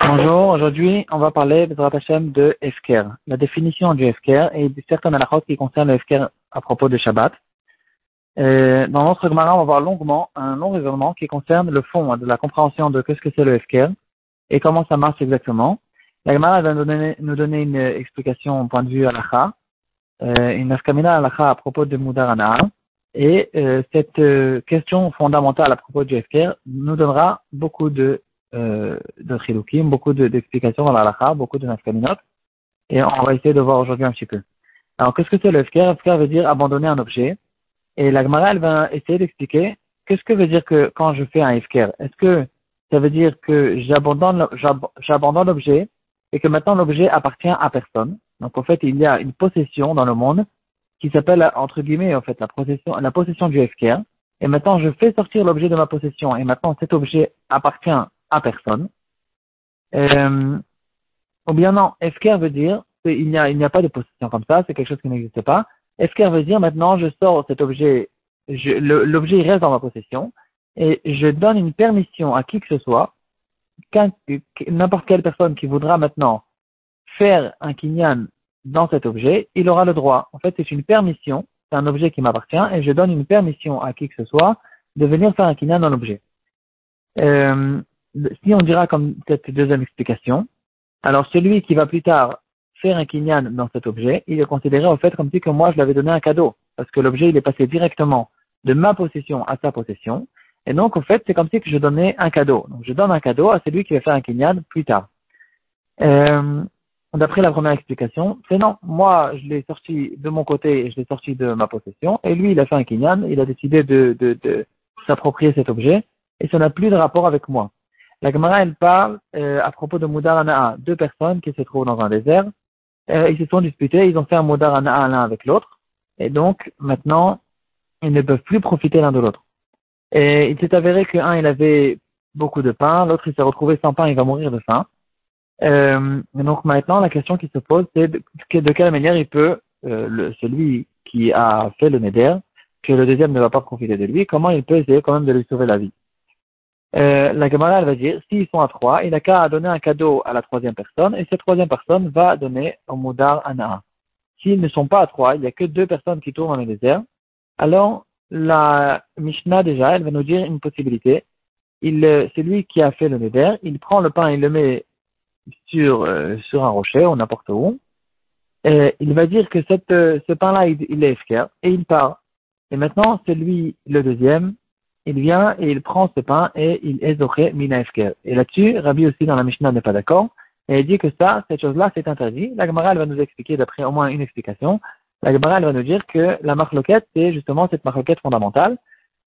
Bonjour, aujourd'hui on va parler de Efker, la définition du Efker et de certaines halachot qui concernent le Efker à propos de Shabbat. dans notre Gemara, on va voir longuement un long raisonnement qui concerne le fond de la compréhension de qu'est-ce que c'est le Efker et comment ça marche exactement. La Gemara va nous donner, nous donner une explication au point de vue halacha, euh, une afkamina halacha à propos de Mudar et euh, cette euh, question fondamentale à propos du FKR nous donnera beaucoup de, euh, de chilukim, beaucoup d'explications dans la halakha, beaucoup de nafkaminot. Et on va essayer de voir aujourd'hui un petit peu. Alors, qu'est-ce que c'est le FKR FKR veut dire abandonner un objet. Et la Gemara, elle va essayer d'expliquer qu'est-ce que veut dire que quand je fais un FKR. Est-ce que ça veut dire que j'abandonne, j'abandonne l'objet et que maintenant l'objet appartient à personne? Donc, en fait, il y a une possession dans le monde qui s'appelle, entre guillemets, en fait, la possession, la possession du FKR. Et maintenant, je fais sortir l'objet de ma possession. Et maintenant, cet objet appartient à personne. Euh, ou bien non, FKR veut dire, il n'y a, il n'y a pas de possession comme ça, c'est quelque chose qui n'existe pas. FKR veut dire, maintenant, je sors cet objet, l'objet reste dans ma possession, et je donne une permission à qui que ce soit, n'importe quelle personne qui voudra maintenant faire un kinyan dans cet objet, il aura le droit. En fait, c'est une permission, c'est un objet qui m'appartient, et je donne une permission à qui que ce soit de venir faire un kinyan dans l'objet. Euh, si on dira comme cette deuxième explication, alors celui qui va plus tard faire un kinyan dans cet objet, il est considéré en fait comme si que moi je l'avais donné un cadeau, parce que l'objet il est passé directement de ma possession à sa possession, et donc en fait c'est comme si je donnais un cadeau. Donc je donne un cadeau à celui qui va faire un kinyan plus tard. Euh, d'après la première explication, c'est non. Moi, je l'ai sorti de mon côté je l'ai sorti de ma possession. Et lui, il a fait un kinyan, il a décidé de, s'approprier cet objet et ça n'a plus de rapport avec moi. La Gemara, elle parle euh, à propos de Moudar Ana'a, deux personnes qui se trouvent dans un désert. Euh, ils se sont disputés, ils ont fait un Moudar Ana'a l'un avec l'autre. Et donc, maintenant, ils ne peuvent plus profiter l'un de l'autre. Et il s'est avéré qu'un, il avait beaucoup de pain, l'autre, il s'est retrouvé sans pain, il va mourir de faim. Euh, donc maintenant, la question qui se pose, c'est de, quelle manière il peut, euh, celui qui a fait le neder, que le deuxième ne va pas profiter de lui, comment il peut essayer quand même de lui sauver la vie. Euh, la Gemara, elle va dire, s'ils sont à trois, il n'a qu'à donner un cadeau à la troisième personne, et cette troisième personne va donner au Moudar Anaa. S'ils ne sont pas à trois, il n'y a que deux personnes qui tournent dans le désert, alors la Mishnah déjà, elle va nous dire une possibilité. Il, c'est lui qui a fait le neder, il prend le pain, il le met sur, euh, sur un rocher ou n'importe où, et il va dire que euh, ce pain-là, il, est efker, et il part. Et maintenant, c'est lui, le deuxième, il vient et il prend ce pain et il est zoché mina efker. Et là-dessus, Rabbi aussi dans la Mishnah n'est pas d'accord, et il dit que ça, cette chose-là, c'est interdit. La Gemara, elle va nous expliquer d'après au moins une explication. La Gemara, elle va nous dire que la marloquette, c'est justement cette marloquette fondamentale.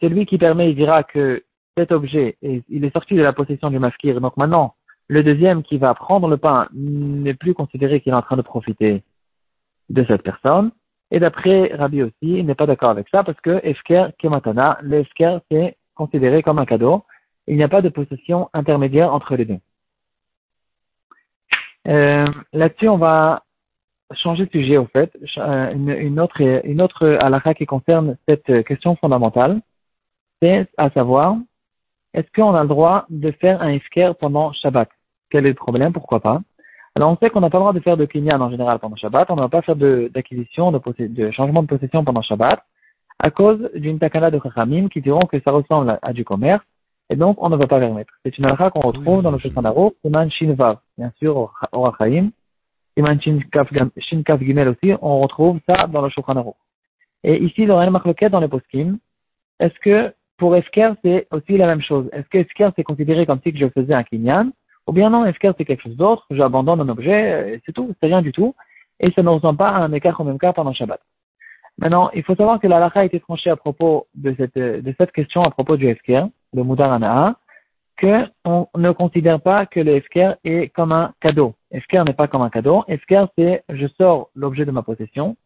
C'est lui qui permet, il dira que cet objet, il est sorti de la possession du maskir, donc maintenant, le deuxième qui va prendre le pain n'est plus considéré qu'il est en train de profiter de cette personne. Et d'après Rabbi aussi, il n'est pas d'accord avec ça parce que Efker Kematana, le c'est considéré comme un cadeau. Il n'y a pas de possession intermédiaire entre les deux. Euh, Là-dessus, on va changer de sujet au fait, euh, une, autre une autre qui concerne cette question fondamentale, c'est à savoir, est-ce qu'on a le droit de faire un Efker pendant Shabbat? Quel est le problème Pourquoi pas. Alors on sait qu'on n'a pas le droit de faire de kinyan en général pendant Shabbat, on ne va pas faire d'acquisition, de, de, changement de possession pendant Shabbat, à cause d'une takana de Chachamim qui diront que ça ressemble à, du commerce, et donc on ne va pas permettre. C'est une halakha qu'on retrouve dans le Shulchan Aruch, Siman Shin bien sûr, au Rachaim, Siman Shin Kaf Gimel aussi, on retrouve ça dans le Shulchan Aruch. Et ici, dans le Machloket, dans les poskim, est-ce que pour Esker, c'est aussi la même chose? Est-ce que Esker, c'est considéré comme si je faisais un kinyan ou bien non, Efker c'est quelque chose d'autre, j'abandonne un objet, euh, c'est tout, c'est rien du tout, et ça ne ressemble pas à un écart au même cas pendant Shabbat. Maintenant, il faut savoir que la a été tranchée à propos de cette, cette question à propos du Efker, le Moudar Ana'a, qu'on ne considère pas que le Efker est comme un cadeau. Efker n'est pas comme un cadeau. Efker, c'est je sors l'objet de ma possession.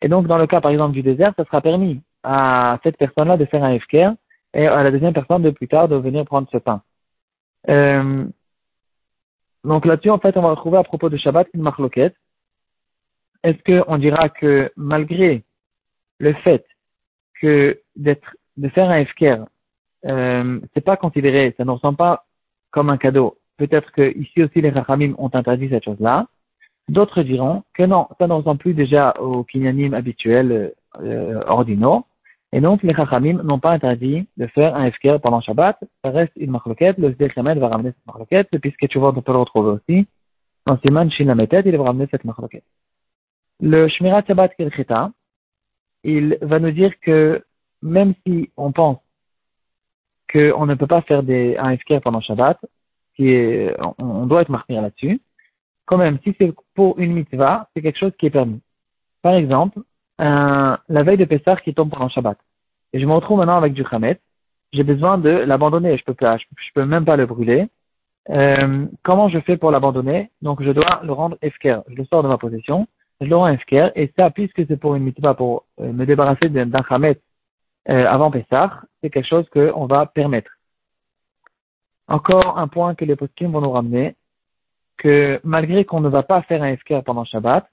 Et donc, dans le cas, par exemple, du désert, ça sera permis à cette personne-là de faire un Efker et à la deuxième personne de plus tard de venir prendre ce pain. Euh, donc là-dessus, en fait, on va retrouver à propos de Shabbat une marloquette. Est-ce qu'on dira que malgré le fait que d'être, de faire un efker euh, c'est pas considéré, ça ne ressemble pas comme un cadeau. Peut-être que ici aussi les Rachamim ont interdit cette chose-là. D'autres diront que non, ça ne ressemble plus déjà au kinyanim habituel euh. Et donc les Chachamim n'ont pas interdit de faire un FKR pendant Shabbat. Ça reste une marloquette. Le Sdei va ramener cette marloquette, tu vois, on peut le retrouver aussi. Dans Siman Shinametet, il va ramener cette marloquette. Le Shmirat Shabbat Kirchita, il va nous dire que même si on pense qu'on ne peut pas faire un FKR pendant Shabbat, qui est, on, doit être marqué là-dessus, quand même, si c'est pour une mitzvah, c'est quelque chose qui est permis. Par exemple, la veille de Pessah qui tombe pendant Shabbat. Et je me retrouve maintenant avec du Khamet. J'ai besoin de l'abandonner. Je peux pas, je, peux même pas le brûler. Euh, comment je fais pour l'abandonner? Donc je dois le rendre efker. Je le sors de ma possession. Je le rends efker. Et ça, puisque c'est pour une mitzvah, pour euh, me débarrasser d'un Khamet euh, avant Pessah, c'est quelque chose qu'on va permettre. Encore un point que les poskim vont nous ramener, que malgré qu'on ne va pas faire un efker pendant Shabbat,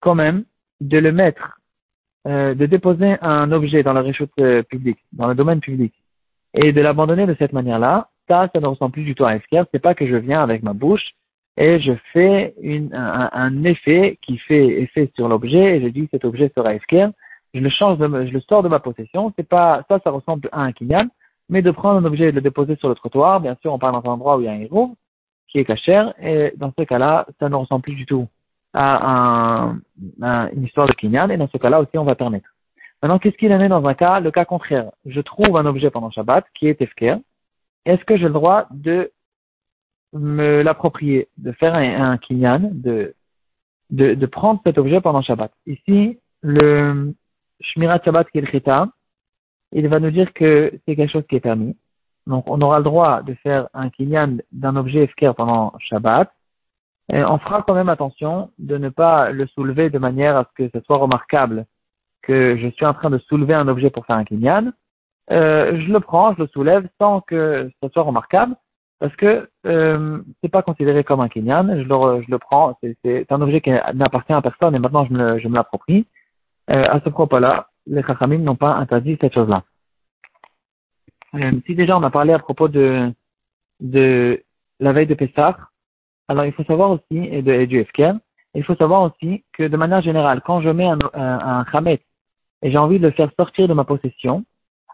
quand même, de le mettre, euh, de déposer un objet dans la réchute euh, publique, dans le domaine public, et de l'abandonner de cette manière-là, ça, ça ne ressemble plus du tout à un Ce C'est pas que je viens avec ma bouche et je fais une, un, effet qui fait effet sur l'objet et je dis cet objet sera esquire. Je le change, de, je le sors de ma possession. C'est pas ça, ça ressemble à un kinyan, mais de prendre un objet et de le déposer sur le trottoir. Bien sûr, on parle dans un endroit où il y a un héros qui est cachère et dans ce cas-là, ça ne ressemble plus du tout à, un, une histoire de kinyan, et dans ce cas-là aussi, on va permettre. Maintenant, qu'est-ce qu'il en est dans un cas Le cas contraire? Je trouve un objet pendant Shabbat qui est Efker. Est-ce que j'ai le droit de me l'approprier, de faire un, un kinyan, de, de, de, prendre cet objet pendant Shabbat? Ici, le Shmirat Shabbat qui est le il va nous dire que c'est quelque chose qui est permis. Donc, on aura le droit de faire un kinyan d'un objet Efker pendant Shabbat, on fera quand même attention de ne pas le soulever de manière à ce que ce soit remarquable que je suis en train de soulever un objet pour faire un kinyan. Euh, je le prends, je le soulève sans que ce soit remarquable parce que euh, c'est pas considéré comme un kinyan. Je le, je le prends, c'est un objet qui n'appartient à personne et maintenant je me, je me l'approprie. Euh, à ce propos-là, les chachamim n'ont pas interdit cette chose-là. Euh, si déjà on a parlé à propos de, de la veille de Pessah, alors, il faut savoir aussi, et, de, du il faut savoir aussi que de manière générale, quand je mets un, un, khamet et j'ai envie de le faire sortir de ma possession,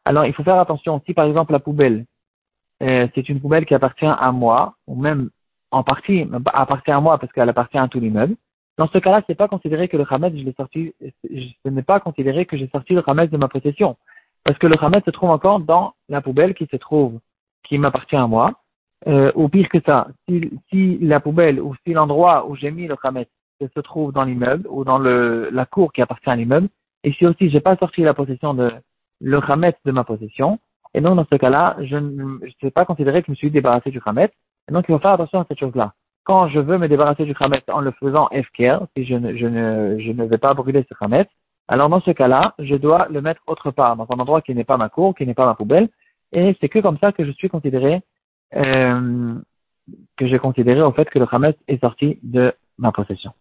alors il faut faire attention. Si par exemple la poubelle, euh, c'est une poubelle qui appartient à moi, ou même en partie appartient à moi parce qu'elle appartient à tout l'immeuble, dans ce cas-là, c'est pas considéré que le khamet, je l'ai sorti, ce n'est pas considéré que j'ai sorti le khamet de ma possession. Parce que le khamet se trouve encore dans la poubelle qui se trouve, qui m'appartient à moi. Euh, ou pire que ça, si, si, la poubelle ou si l'endroit où j'ai mis le khamet se trouve dans l'immeuble ou dans le, la cour qui appartient à l'immeuble, et si aussi j'ai pas sorti la possession de le khamet de ma possession, et donc dans ce cas-là, je ne sais pas considérer que je me suis débarrassé du khamet, et donc il faut faire attention à cette chose-là. Quand je veux me débarrasser du khamet en le faisant FKR, si je ne, je ne, je ne vais pas brûler ce khamet, alors dans ce cas-là, je dois le mettre autre part, dans un endroit qui n'est pas ma cour, qui n'est pas ma poubelle, et c'est que comme ça que je suis considéré euh, que j'ai considéré au fait que le Hametz est sorti de ma possession.